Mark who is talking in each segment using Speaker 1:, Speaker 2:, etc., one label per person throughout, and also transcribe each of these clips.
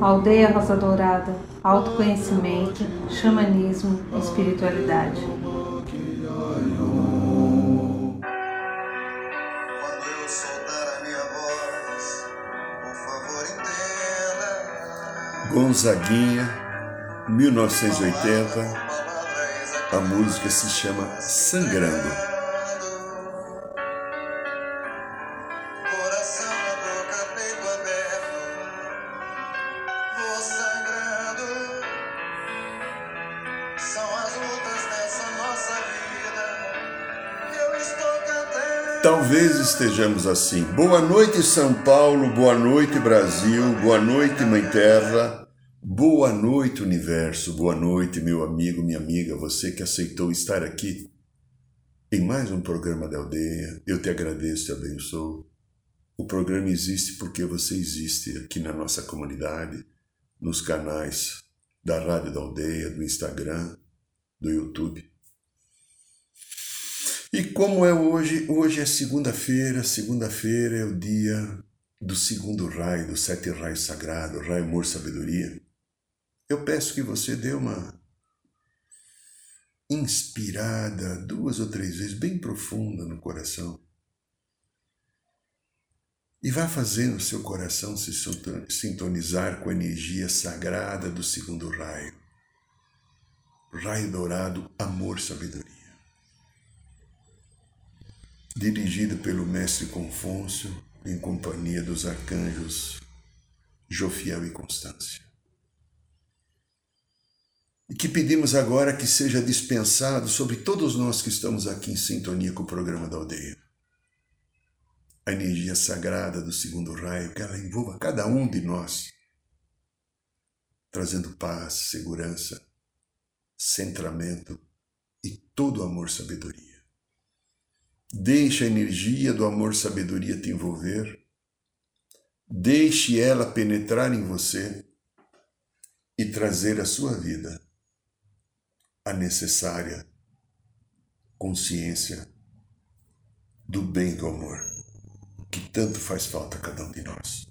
Speaker 1: Aldeia Rosa Dourada, autoconhecimento, xamanismo, espiritualidade.
Speaker 2: Gonzaguinha, 1980, a música se chama Sangrando. Talvez estejamos assim. Boa noite, São Paulo. Boa noite, Brasil. Boa noite, Mãe Terra. Boa noite, Universo. Boa noite, meu amigo, minha amiga, você que aceitou estar aqui em mais um programa da aldeia. Eu te agradeço, te abençoo. O programa existe porque você existe aqui na nossa comunidade, nos canais da Rádio da Aldeia, do Instagram, do YouTube. E como é hoje? Hoje é segunda-feira, segunda-feira é o dia do segundo raio, do sete raios sagrado, raio amor sabedoria. Eu peço que você dê uma inspirada duas ou três vezes, bem profunda no coração. E vá fazendo o seu coração se sintonizar com a energia sagrada do segundo raio. Raio dourado, amor, sabedoria dirigido pelo mestre Confúcio, em companhia dos arcanjos Jofiel e Constância. E que pedimos agora que seja dispensado sobre todos nós que estamos aqui em sintonia com o programa da aldeia. A energia sagrada do segundo raio, que ela envolva cada um de nós, trazendo paz, segurança, centramento e todo amor Deixe a energia do amor sabedoria te envolver. Deixe ela penetrar em você e trazer à sua vida a necessária consciência do bem do amor que tanto faz falta a cada um de nós.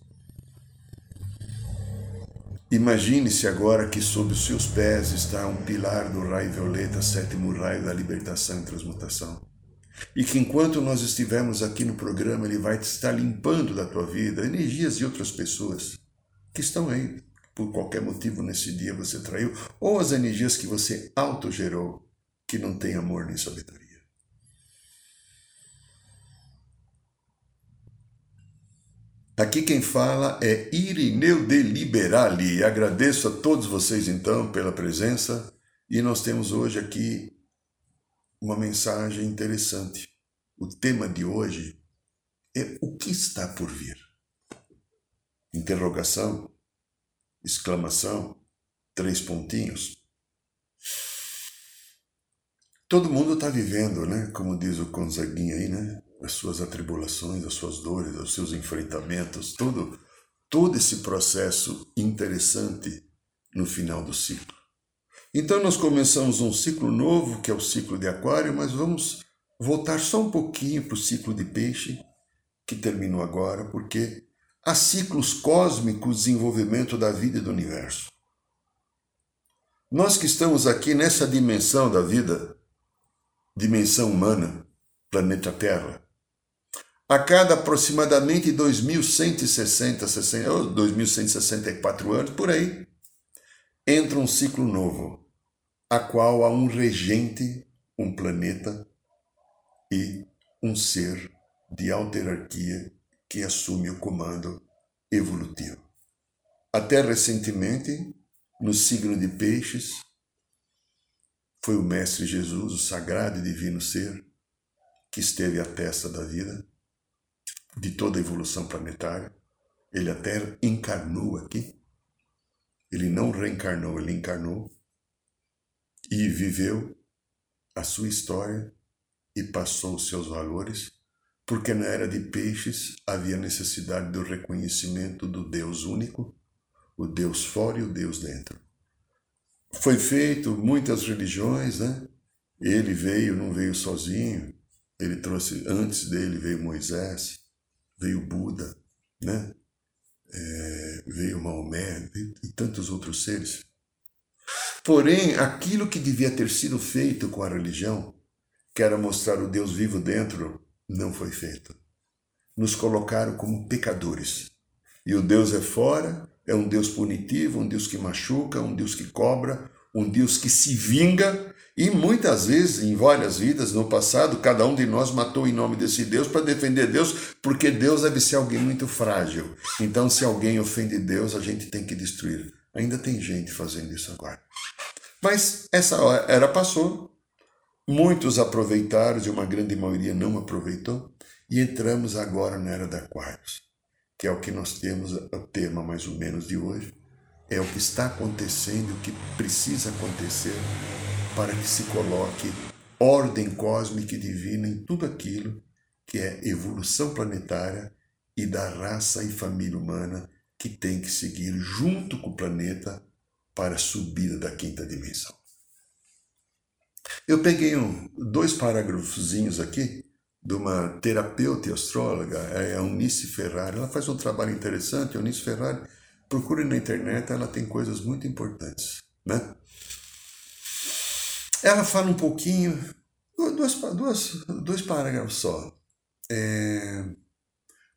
Speaker 2: Imagine-se agora que sob os seus pés está um pilar do raio violeta, sétimo raio da libertação e transmutação. E que enquanto nós estivermos aqui no programa, ele vai estar limpando da tua vida energias de outras pessoas que estão aí. Por qualquer motivo nesse dia você traiu, ou as energias que você autogerou, que não tem amor nem sabedoria. Aqui quem fala é Irineu de Liberali. Agradeço a todos vocês então pela presença e nós temos hoje aqui uma mensagem interessante. O tema de hoje é o que está por vir. Interrogação, exclamação, três pontinhos. Todo mundo está vivendo, né? Como diz o Gonzaguinha aí, né? As suas atribulações, as suas dores, os seus enfrentamentos, todo, todo esse processo interessante no final do ciclo. Então nós começamos um ciclo novo, que é o ciclo de Aquário, mas vamos voltar só um pouquinho para o ciclo de Peixe, que terminou agora, porque há ciclos cósmicos de desenvolvimento da vida e do universo. Nós que estamos aqui nessa dimensão da vida, dimensão humana, planeta Terra, a cada aproximadamente 2160, 60, 2164 anos, por aí, entra um ciclo novo a qual há um regente, um planeta e um ser de alta hierarquia que assume o comando evolutivo. Até recentemente, no signo de Peixes, foi o Mestre Jesus, o sagrado e divino ser, que esteve à testa da vida, de toda a evolução planetária. Ele até encarnou aqui. Ele não reencarnou, ele encarnou e viveu a sua história e passou os seus valores, porque na era de peixes havia necessidade do reconhecimento do Deus único, o Deus fora e o Deus dentro. Foi feito muitas religiões, né? Ele veio, não veio sozinho, ele trouxe, antes dele veio Moisés, veio Buda, né? É, veio Maomé e tantos outros seres. Porém, aquilo que devia ter sido feito com a religião, que era mostrar o Deus vivo dentro, não foi feito. Nos colocaram como pecadores. E o Deus é fora, é um Deus punitivo, um Deus que machuca, um Deus que cobra, um Deus que se vinga. E muitas vezes, em várias vidas no passado, cada um de nós matou em nome desse Deus para defender Deus, porque Deus deve ser alguém muito frágil. Então, se alguém ofende Deus, a gente tem que destruir. Ainda tem gente fazendo isso agora. Mas essa era passou, muitos aproveitaram e uma grande maioria não aproveitou, e entramos agora na era da Aquários, que é o que nós temos, o tema mais ou menos de hoje, é o que está acontecendo, o que precisa acontecer para que se coloque ordem cósmica e divina em tudo aquilo que é evolução planetária e da raça e família humana que tem que seguir junto com o planeta para a subida da quinta dimensão. Eu peguei um, dois parágrafozinhos aqui de uma terapeuta e astróloga, é a Eunice Ferrari. Ela faz um trabalho interessante. A Eunice Ferrari, procure na internet, ela tem coisas muito importantes. Né? Ela fala um pouquinho, duas, duas, dois parágrafos só. É,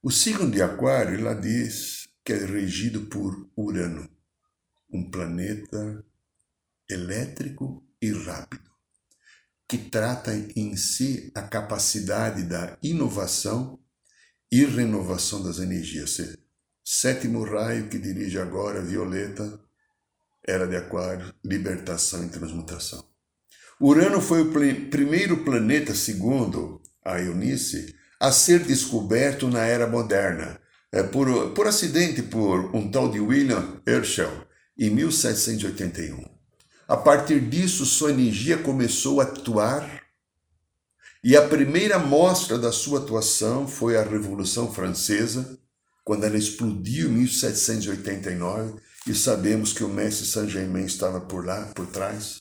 Speaker 2: o signo de Aquário, ela diz que é regido por Urano um planeta elétrico e rápido, que trata em si a capacidade da inovação e renovação das energias. Sétimo raio que dirige agora Violeta, era de Aquário, libertação e transmutação. Urano foi o primeiro planeta, segundo a Eunice, a ser descoberto na era moderna, é, por, por acidente por um tal de William Herschel, em 1781. A partir disso, sua energia começou a atuar e a primeira mostra da sua atuação foi a Revolução Francesa, quando ela explodiu em 1789 e sabemos que o mestre Saint-Germain estava por lá, por trás,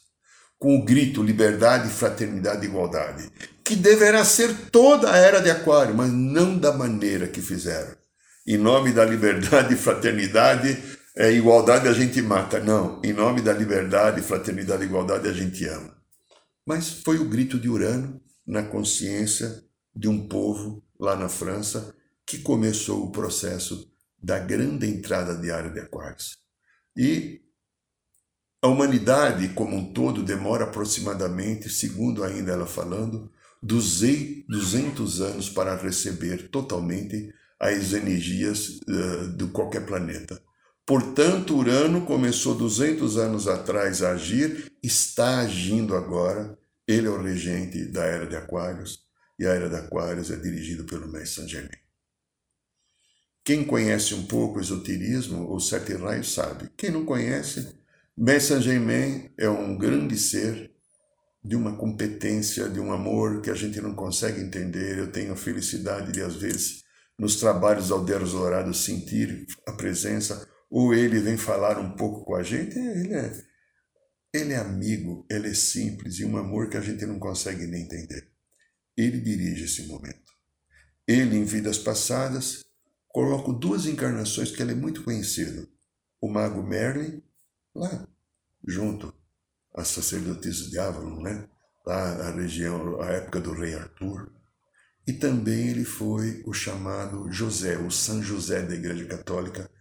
Speaker 2: com o grito liberdade, fraternidade e igualdade, que deverá ser toda a era de Aquário, mas não da maneira que fizeram. Em nome da liberdade fraternidade, é, igualdade a gente mata. Não, em nome da liberdade, fraternidade igualdade a gente ama. Mas foi o grito de Urano na consciência de um povo lá na França que começou o processo da grande entrada diária de Aquários. E a humanidade como um todo demora aproximadamente, segundo ainda ela falando, 200 anos para receber totalmente as energias uh, de qualquer planeta. Portanto, Urano começou 200 anos atrás a agir, está agindo agora. Ele é o regente da era de Aquários e a era de Aquários é dirigida pelo Mestre Saint Germain. Quem conhece um pouco o esoterismo ou sete raios sabe. Quem não conhece, Mestre Saint Germain é um grande ser de uma competência, de um amor que a gente não consegue entender. Eu tenho a felicidade de, às vezes, nos trabalhos aldeiros dourados, sentir a presença ou ele vem falar um pouco com a gente, ele é, ele é amigo, ele é simples e um amor que a gente não consegue nem entender. Ele dirige esse momento. Ele, em vidas passadas, coloca duas encarnações que ele é muito conhecido. O mago Merlin, lá, junto às sacerdotisas de Avalon, né? lá a região, a época do rei Arthur. E também ele foi o chamado José, o São José da Igreja Católica,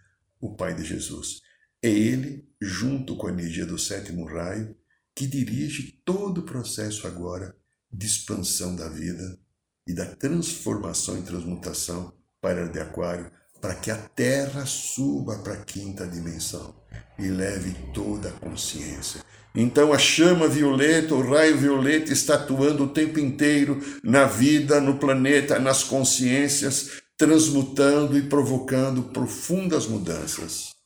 Speaker 2: o Pai de Jesus. É ele, junto com a energia do sétimo raio, que dirige todo o processo agora de expansão da vida e da transformação e transmutação para de Aquário, para que a Terra suba para a quinta dimensão e leve toda a consciência. Então a chama violeta, o raio violeta está atuando o tempo inteiro na vida, no planeta, nas consciências, transmutando e provocando profundas mudanças.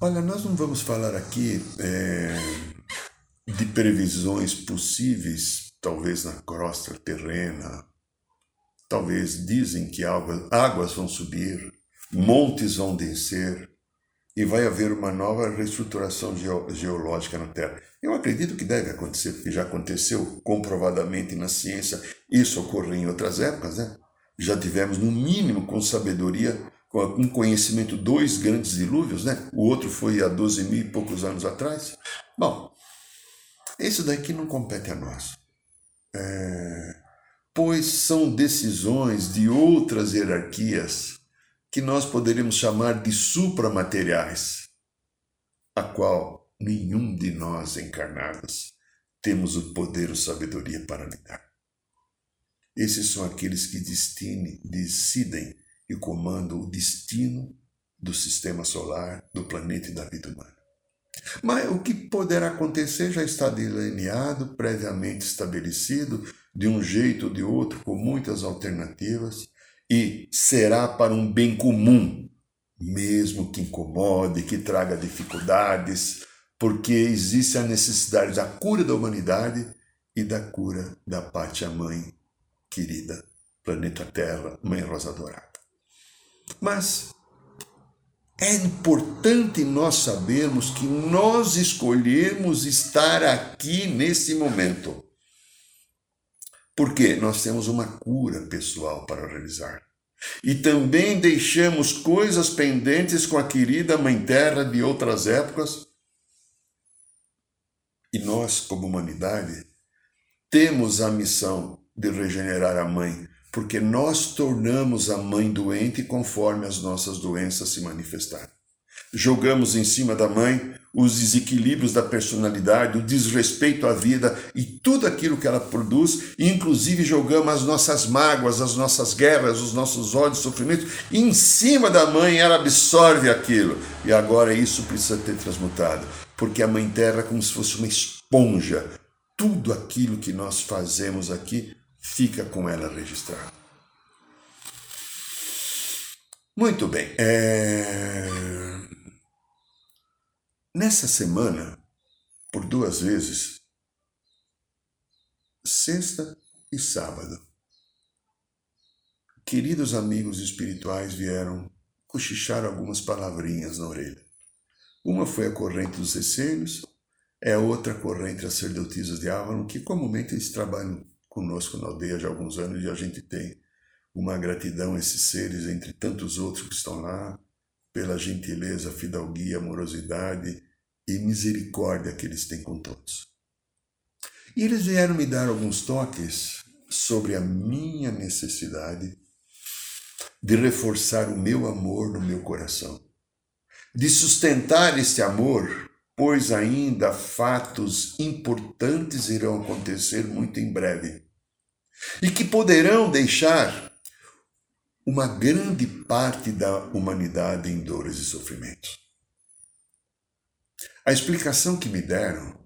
Speaker 2: Olha, nós não vamos falar aqui é, de previsões possíveis, talvez na crosta terrena, talvez dizem que águas, vão subir, montes vão descer, e vai haver uma nova reestruturação geológica na Terra. Eu acredito que deve acontecer, porque já aconteceu comprovadamente na ciência, isso ocorreu em outras épocas, né? Já tivemos, no mínimo, com sabedoria, com conhecimento, dois grandes dilúvios, né? O outro foi há 12 mil e poucos anos atrás. Bom, isso daqui não compete a nós. Pois são decisões de outras hierarquias que nós poderíamos chamar de supramateriais, a qual nenhum de nós encarnados temos o poder ou sabedoria para lidar. Esses são aqueles que destine, decidem e comandam o destino do sistema solar, do planeta e da vida humana. Mas o que poderá acontecer já está delineado, previamente estabelecido, de um jeito ou de outro, com muitas alternativas, e será para um bem comum, mesmo que incomode, que traga dificuldades, porque existe a necessidade da cura da humanidade e da cura da pátria mãe querida, planeta Terra, Mãe Rosa Dourada. Mas é importante nós sabermos que nós escolhemos estar aqui nesse momento. Porque nós temos uma cura pessoal para realizar. E também deixamos coisas pendentes com a querida Mãe Terra de outras épocas. E nós, como humanidade, temos a missão de regenerar a mãe, porque nós tornamos a mãe doente conforme as nossas doenças se manifestarem. Jogamos em cima da mãe os desequilíbrios da personalidade, o desrespeito à vida e tudo aquilo que ela produz, inclusive jogamos as nossas mágoas, as nossas guerras, os nossos ódios, sofrimentos em cima da mãe, ela absorve aquilo. E agora isso precisa ter transmutado, porque a mãe terra é como se fosse uma esponja. Tudo aquilo que nós fazemos aqui fica com ela registrado. Muito bem. É... Nessa semana, por duas vezes, sexta e sábado, queridos amigos espirituais vieram cochichar algumas palavrinhas na orelha. Uma foi a corrente dos essênios, é outra corrente sacerdotisas de Avalon, que comumente eles trabalham conosco na aldeia de alguns anos e a gente tem uma gratidão a esses seres, entre tantos outros que estão lá, pela gentileza, fidalguia, amorosidade e misericórdia que eles têm com todos. E eles vieram me dar alguns toques sobre a minha necessidade de reforçar o meu amor no meu coração, de sustentar este amor pois ainda fatos importantes irão acontecer muito em breve e que poderão deixar uma grande parte da humanidade em dores e sofrimentos. A explicação que me deram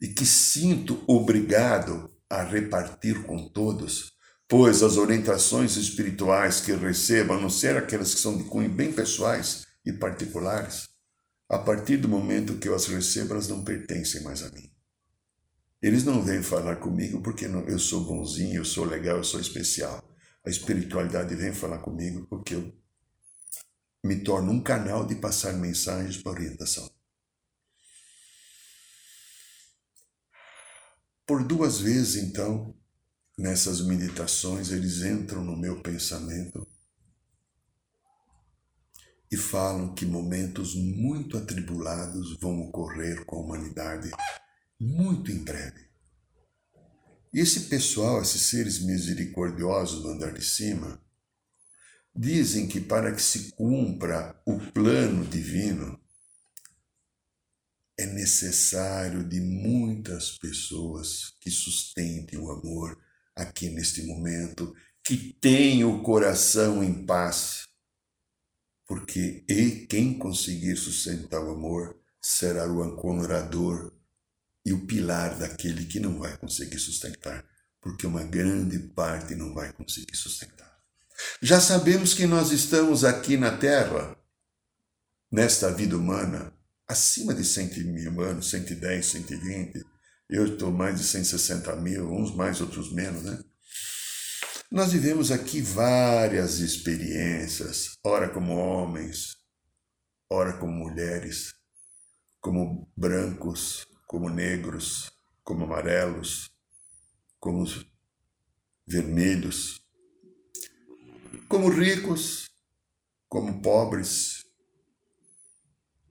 Speaker 2: e que sinto obrigado a repartir com todos, pois as orientações espirituais que recebo, a não ser aquelas que são de cunho bem pessoais e particulares, a partir do momento que eu as recebo, elas não pertencem mais a mim. Eles não vêm falar comigo porque eu sou bonzinho, eu sou legal, eu sou especial. A espiritualidade vem falar comigo porque eu me torno um canal de passar mensagens para orientação. Por duas vezes, então, nessas meditações, eles entram no meu pensamento e falam que momentos muito atribulados vão ocorrer com a humanidade muito em breve. E esse pessoal, esses seres misericordiosos do andar de cima, dizem que para que se cumpra o plano divino, é necessário de muitas pessoas que sustentem o amor aqui neste momento, que tenham o coração em paz. Porque e quem conseguir sustentar o amor será o ancorador e o pilar daquele que não vai conseguir sustentar, porque uma grande parte não vai conseguir sustentar. Já sabemos que nós estamos aqui na Terra, nesta vida humana, acima de 100 mil anos, 110, 120. Eu estou mais de 160 mil, uns mais, outros menos, né? Nós vivemos aqui várias experiências, ora como homens, ora como mulheres, como brancos, como negros, como amarelos, como vermelhos, como ricos, como pobres.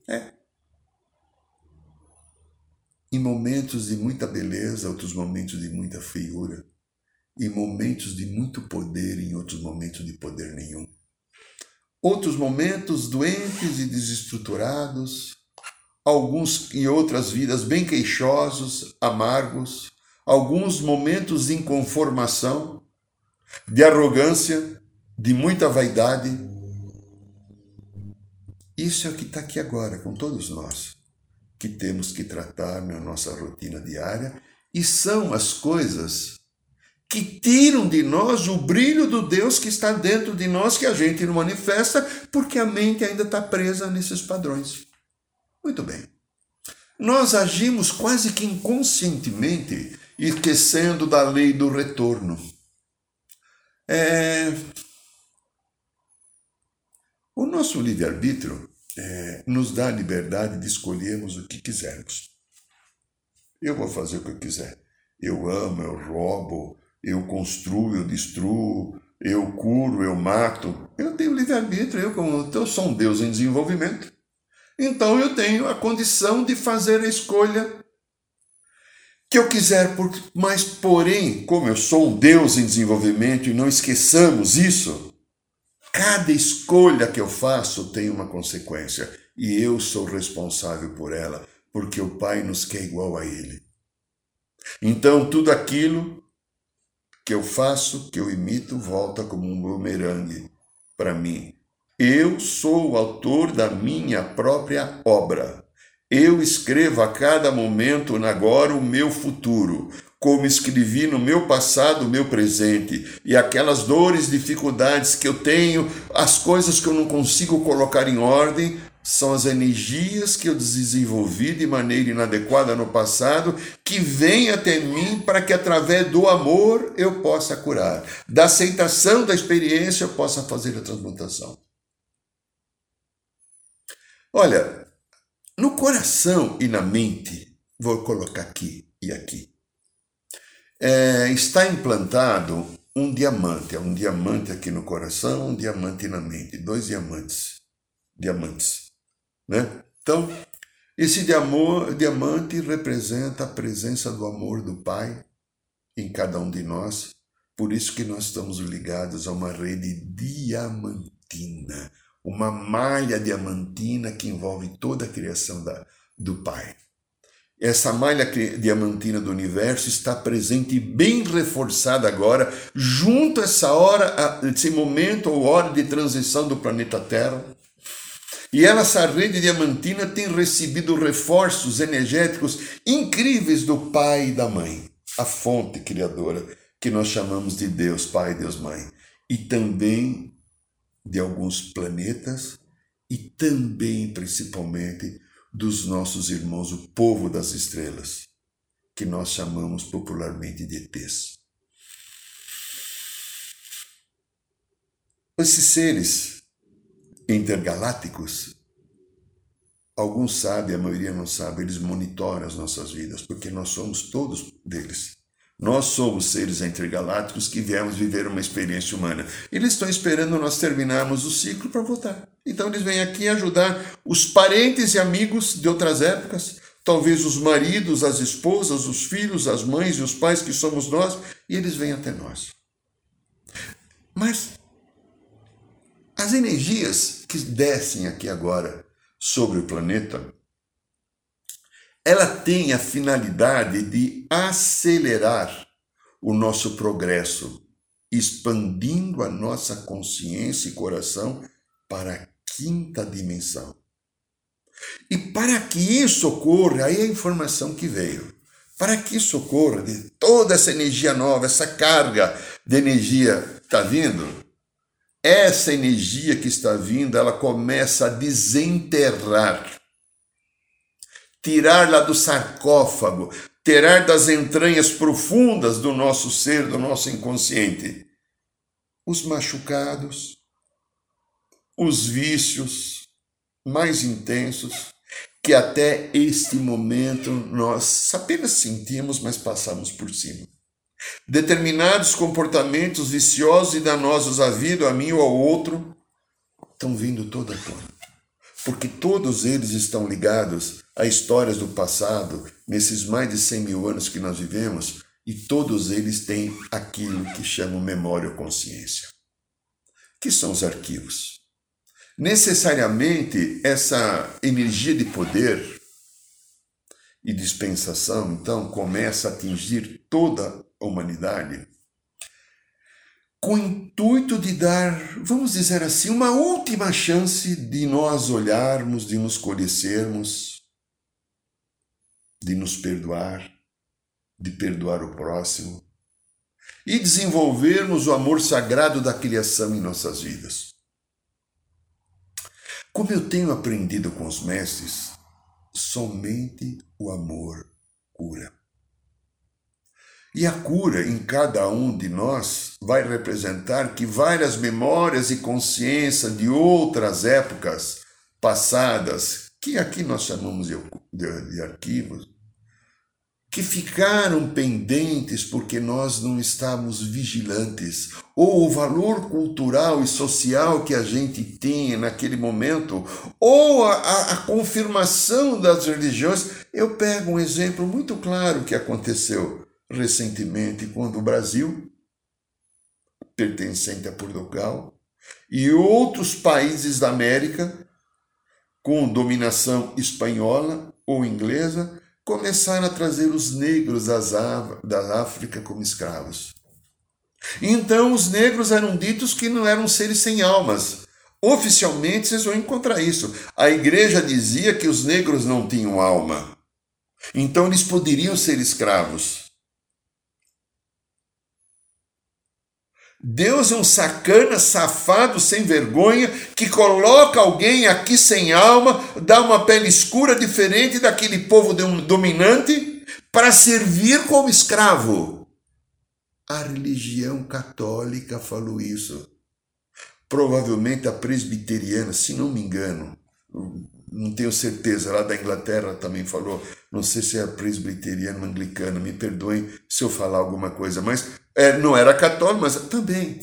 Speaker 2: É. Em momentos de muita beleza, outros momentos de muita feiura. Em momentos de muito poder, em outros momentos de poder nenhum. Outros momentos doentes e desestruturados, alguns em outras vidas bem queixosos, amargos, alguns momentos de inconformação, de arrogância, de muita vaidade. Isso é o que está aqui agora com todos nós, que temos que tratar na nossa rotina diária, e são as coisas que tiram de nós o brilho do Deus que está dentro de nós, que a gente não manifesta, porque a mente ainda está presa nesses padrões. Muito bem. Nós agimos quase que inconscientemente, esquecendo da lei do retorno. É... O nosso livre-arbítrio é, nos dá a liberdade de escolhermos o que quisermos. Eu vou fazer o que eu quiser. Eu amo, eu roubo, eu construo, eu destruo, eu curo, eu mato. Eu tenho livre-arbítrio, eu, eu sou um Deus em desenvolvimento. Então eu tenho a condição de fazer a escolha que eu quiser, mas porém, como eu sou um Deus em desenvolvimento e não esqueçamos isso, cada escolha que eu faço tem uma consequência e eu sou responsável por ela, porque o Pai nos quer igual a Ele. Então tudo aquilo que eu faço, que eu imito, volta como um bumerangue para mim. Eu sou o autor da minha própria obra. Eu escrevo a cada momento agora o meu futuro, como escrevi no meu passado o meu presente, e aquelas dores, dificuldades que eu tenho, as coisas que eu não consigo colocar em ordem, são as energias que eu desenvolvi de maneira inadequada no passado, que vêm até mim para que através do amor eu possa curar, da aceitação da experiência eu possa fazer a transmutação. Olha, no coração e na mente, vou colocar aqui e aqui, é, está implantado um diamante, é um diamante aqui no coração, um diamante na mente, dois diamantes, diamantes, né? Então, esse diamante representa a presença do amor do Pai em cada um de nós, por isso que nós estamos ligados a uma rede diamantina, uma malha diamantina que envolve toda a criação da, do Pai. Essa malha diamantina do universo está presente e bem reforçada agora, junto a essa hora, esse momento ou hora de transição do planeta Terra. E ela, essa rede diamantina tem recebido reforços energéticos incríveis do Pai e da Mãe, a fonte criadora, que nós chamamos de Deus Pai, Deus Mãe. E também de alguns planetas e também, principalmente, dos nossos irmãos, o povo das estrelas, que nós chamamos popularmente de ETs. Esses seres intergalácticos, alguns sabem, a maioria não sabe, eles monitoram as nossas vidas, porque nós somos todos deles. Nós somos seres intergalácticos que viemos viver uma experiência humana. Eles estão esperando nós terminarmos o ciclo para voltar. Então eles vêm aqui ajudar os parentes e amigos de outras épocas, talvez os maridos, as esposas, os filhos, as mães e os pais que somos nós, e eles vêm até nós. Mas as energias que descem aqui agora sobre o planeta ela tem a finalidade de acelerar o nosso progresso, expandindo a nossa consciência e coração para a quinta dimensão. E para que isso ocorra, aí é a informação que veio. Para que isso ocorra, de toda essa energia nova, essa carga de energia está vindo, essa energia que está vindo, ela começa a desenterrar tirar lá do sarcófago, tirar das entranhas profundas do nosso ser, do nosso inconsciente, os machucados, os vícios, mais intensos que até este momento nós apenas sentimos, mas passamos por cima. Determinados comportamentos viciosos e danosos à vida, a mim ou ao outro, estão vindo toda a tona. Porque todos eles estão ligados a histórias do passado, nesses mais de 100 mil anos que nós vivemos, e todos eles têm aquilo que chamam memória ou consciência, que são os arquivos. Necessariamente, essa energia de poder e dispensação, então, começa a atingir toda a humanidade com o intuito de dar, vamos dizer assim, uma última chance de nós olharmos, de nos conhecermos, de nos perdoar, de perdoar o próximo e desenvolvermos o amor sagrado da criação em nossas vidas. Como eu tenho aprendido com os mestres, somente o amor cura. E a cura em cada um de nós vai representar que várias memórias e consciência de outras épocas passadas, que aqui nós chamamos de, de, de arquivos, que ficaram pendentes porque nós não estávamos vigilantes, ou o valor cultural e social que a gente tem naquele momento, ou a, a, a, confirmação das religiões. Eu pego um exemplo muito claro que aconteceu recentemente, quando o Brasil, pertencente a Portugal, e outros países da América, com dominação espanhola ou inglesa, começaram a trazer os negros da África como escravos. Então os negros eram ditos que não eram seres sem almas. Oficialmente vocês vão encontrar isso. A igreja dizia que os negros não tinham alma. Então eles poderiam ser escravos. Deus é um sacana, safado, sem vergonha, que coloca alguém aqui sem alma, dá uma pele escura diferente daquele povo dominante, para servir como escravo. A religião católica falou isso. Provavelmente a presbiteriana, se não me engano, não tenho certeza, lá da Inglaterra também falou, não sei se é presbiteriana, anglicana, me perdoem se eu falar alguma coisa, mas é, não era católico, mas também.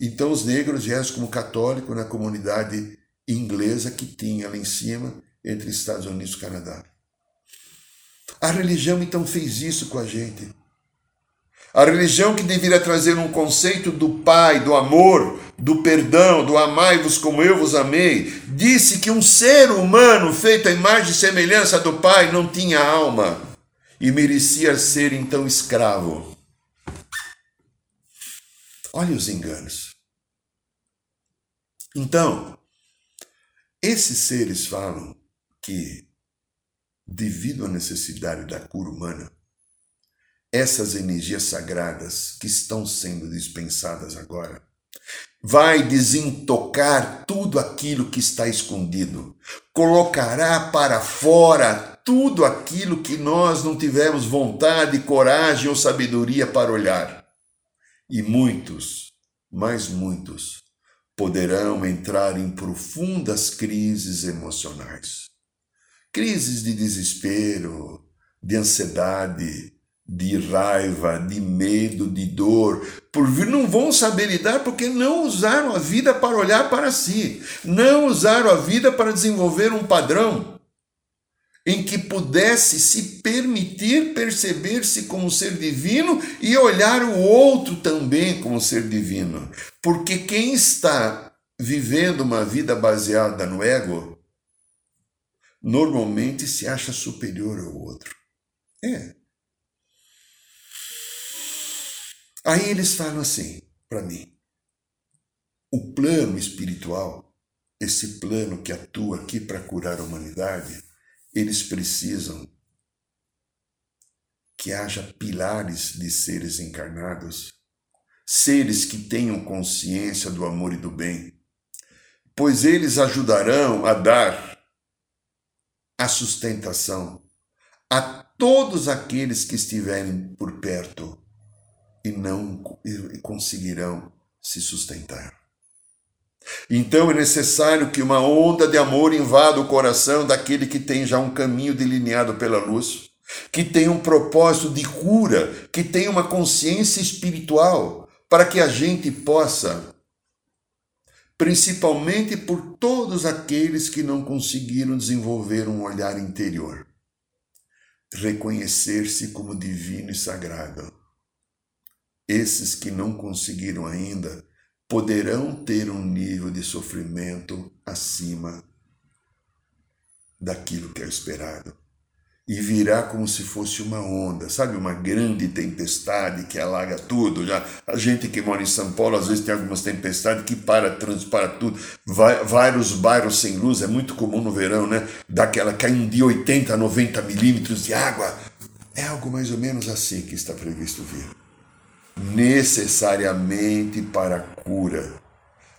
Speaker 2: Então os negros vieram como católico na comunidade inglesa que tinha lá em cima, entre Estados Unidos e Canadá. A religião então fez isso com a gente. A religião que deveria trazer um conceito do Pai, do amor, do perdão, do amai-vos como eu vos amei, disse que um ser humano feito à imagem e semelhança do Pai não tinha alma e merecia ser então escravo. Olha os enganos. Então, esses seres falam que, devido à necessidade da cura humana, essas energias sagradas que estão sendo dispensadas agora, vai desentocar tudo aquilo que está escondido, colocará para fora tudo aquilo que nós não tivemos vontade, coragem ou sabedoria para olhar. E muitos, mas muitos, poderão entrar em profundas crises emocionais. Crises de desespero, de ansiedade, de raiva, de medo, de dor, por vir não vão saber lidar porque não usaram a vida para olhar para si, não usaram a vida para desenvolver um padrão em que pudesse se permitir perceber-se como ser divino e olhar o outro também como ser divino. Porque quem está vivendo uma vida baseada no ego normalmente se acha superior ao outro. É. Aí eles falam assim para mim: o plano espiritual, esse plano que atua aqui para curar a humanidade, eles precisam que haja pilares de seres encarnados, seres que tenham consciência do amor e do bem, pois eles ajudarão a dar a sustentação a todos aqueles que estiverem por perto e não conseguirão se sustentar. Então é necessário que uma onda de amor invada o coração daquele que tem já um caminho delineado pela luz, que tem um propósito de cura, que tem uma consciência espiritual, para que a gente possa, principalmente por todos aqueles que não conseguiram desenvolver um olhar interior, reconhecer-se como divino e sagrado. Esses que não conseguiram ainda, poderão ter um nível de sofrimento acima daquilo que é esperado. E virá como se fosse uma onda, sabe? Uma grande tempestade que alaga tudo. Já a gente que mora em São Paulo, às vezes tem algumas tempestades que para, transpara tudo. Vai, vários bairros sem luz, é muito comum no verão, né? Daquela caindo de 80 a 90 milímetros de água. É algo mais ou menos assim que está previsto vir necessariamente para a cura,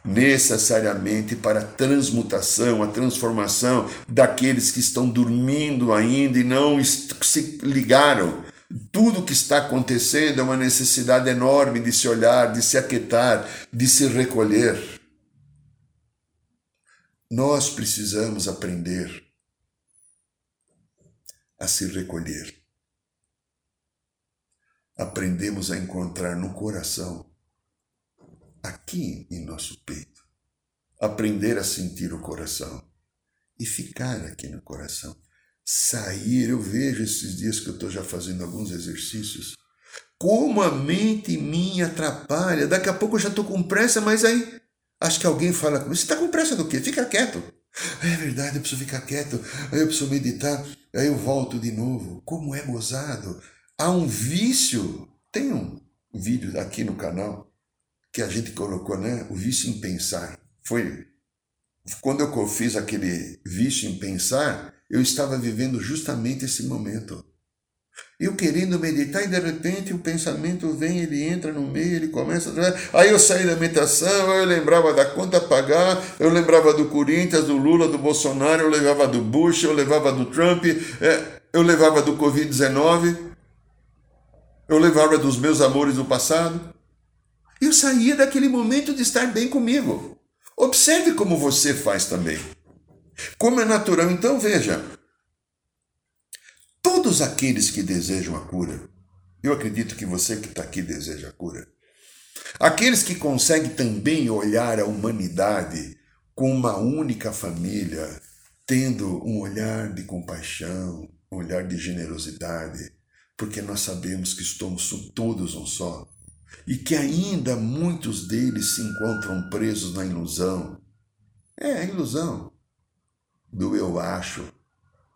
Speaker 2: necessariamente para a transmutação, a transformação daqueles que estão dormindo ainda e não se ligaram. Tudo que está acontecendo é uma necessidade enorme de se olhar, de se aquietar, de se recolher. Nós precisamos aprender a se recolher aprendemos a encontrar no coração, aqui em nosso peito, aprender a sentir o coração e ficar aqui no coração. Sair, eu vejo esses dias que eu estou já fazendo alguns exercícios, como a mente minha atrapalha. Daqui a pouco eu já estou com pressa, mas aí acho que alguém fala comigo: você está com pressa do quê? Fica quieto. É verdade, eu preciso ficar quieto, aí eu preciso meditar, aí eu volto de novo. Como é gozado há um vício. Tem um vídeo aqui no canal que a gente colocou, né? O vício em pensar. Foi quando eu fiz aquele vício em pensar, eu estava vivendo justamente esse momento. Eu querendo meditar e de repente o pensamento vem, ele entra no meio, ele começa. Aí eu saí da meditação, eu lembrava da conta a pagar, eu lembrava do Corinthians, do Lula, do Bolsonaro, eu lembrava do Bush, eu levava do Trump, é, eu levava do Covid-19 eu levava dos meus amores do passado. Eu saía daquele momento de estar bem comigo. Observe como você faz também. Como é natural, então veja. Todos aqueles que desejam a cura, eu acredito que você que está aqui deseja a cura. Aqueles que conseguem também olhar a humanidade com uma única família, tendo um olhar de compaixão, um olhar de generosidade, porque nós sabemos que estamos todos um só e que ainda muitos deles se encontram presos na ilusão. É a ilusão do eu acho,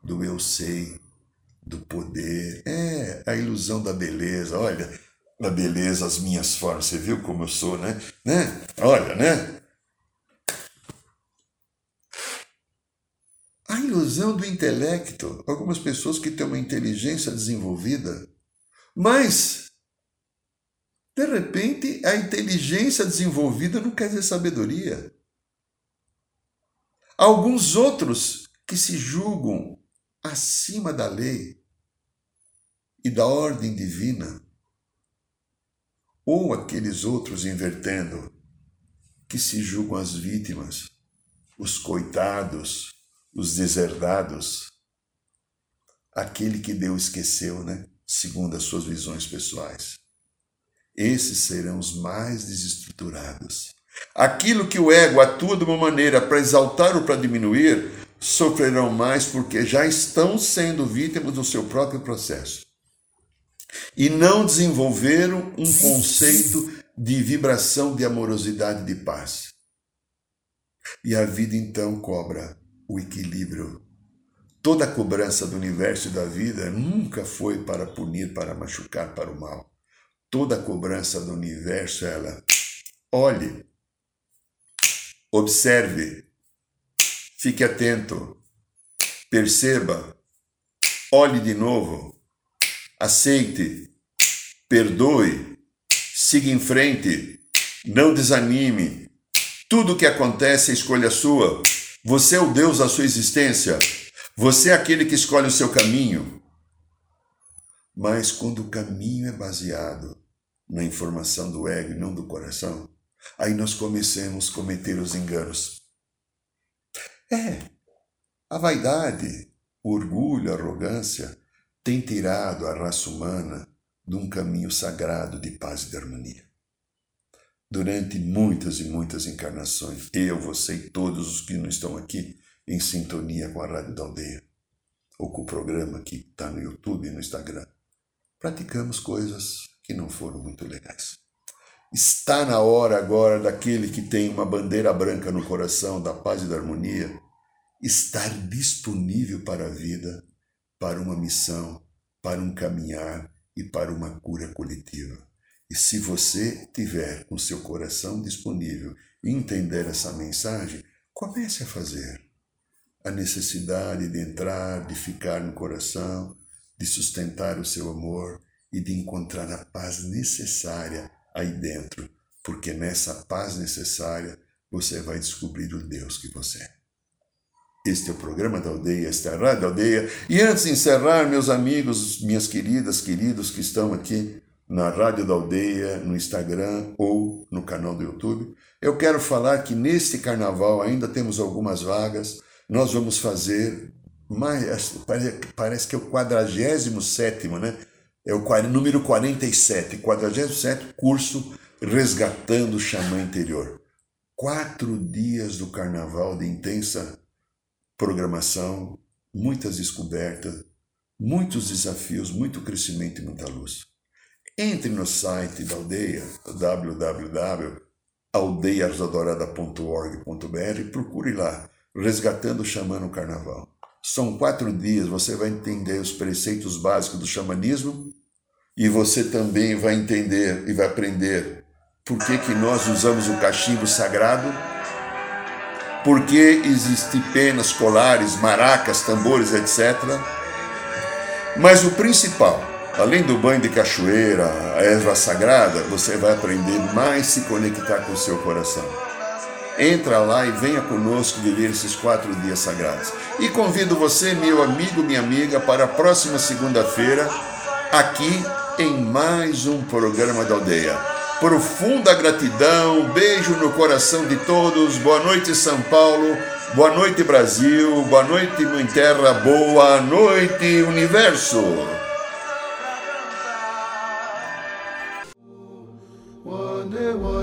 Speaker 2: do eu sei, do poder. É a ilusão da beleza. Olha, da beleza, as minhas formas. Você viu como eu sou, né? né? Olha, né? a ilusão do intelecto. Algumas pessoas que têm uma inteligência desenvolvida, mas, de repente, a inteligência desenvolvida não quer dizer sabedoria. Alguns outros que se julgam acima da lei e da ordem divina, ou aqueles outros invertendo, que se julgam as vítimas, os coitados, os deserdados, aquele que Deus esqueceu, né? Segundo as suas visões pessoais. Esses serão os mais desestruturados. Aquilo que o ego atua de uma maneira para exaltar ou para diminuir, sofrerão mais porque já estão sendo vítimas do seu próprio processo. E não desenvolveram um conceito de vibração de amorosidade de paz. E a vida então cobra o equilíbrio. Toda a cobrança do universo e da vida nunca foi para punir, para machucar, para o mal. Toda a cobrança do universo, ela olhe, observe, fique atento, perceba, olhe de novo, aceite, perdoe, siga em frente, não desanime. Tudo o que acontece é escolha sua. Você é o Deus da sua existência. Você é aquele que escolhe o seu caminho. Mas quando o caminho é baseado na informação do ego e não do coração, Aí nós comecemos a cometer os enganos. É, a vaidade, o orgulho, a arrogância tem tirado a raça humana de um caminho sagrado de paz e de harmonia. Durante muitas e muitas encarnações, eu, você e todos os que não estão aqui em sintonia com a Rádio da Aldeia, ou com o programa que está no YouTube e no Instagram, praticamos coisas que não foram muito legais. Está na hora agora daquele que tem uma bandeira branca no coração da paz e da harmonia estar disponível para a vida, para uma missão, para um caminhar e para uma cura coletiva. E se você tiver o seu coração disponível e entender essa mensagem, comece a fazer. A necessidade de entrar, de ficar no coração, de sustentar o seu amor e de encontrar a paz necessária aí dentro, porque nessa paz necessária você vai descobrir o Deus que você é. Este é o programa da aldeia, esta é a Rádio Aldeia. E antes de encerrar, meus amigos, minhas queridas, queridos que estão aqui na Rádio da Aldeia, no Instagram ou no canal do YouTube, eu quero falar que neste carnaval ainda temos algumas vagas. Nós vamos fazer mais, parece que é o 47, né? É o número 47, 47 curso Resgatando o Xamã Interior. Quatro dias do carnaval de intensa programação, muitas descobertas, muitos desafios, muito crescimento e muita luz. Entre no site da aldeia, www.aldeiasadorada.org.br e procure lá, Resgatando o Xamã no Carnaval. São quatro dias, você vai entender os preceitos básicos do xamanismo e você também vai entender e vai aprender por que, que nós usamos o cachimbo sagrado porque existem penas, colares, maracas, tambores, etc. Mas o principal, além do banho de cachoeira, a erva sagrada, você vai aprender mais se conectar com o seu coração. Entra lá e venha conosco viver esses quatro dias sagrados. E convido você, meu amigo, minha amiga, para a próxima segunda-feira, aqui em mais um programa da aldeia. Profunda gratidão, beijo no coração de todos. Boa noite, São Paulo. Boa noite, Brasil. Boa noite, Mãe Terra. Boa noite, Universo.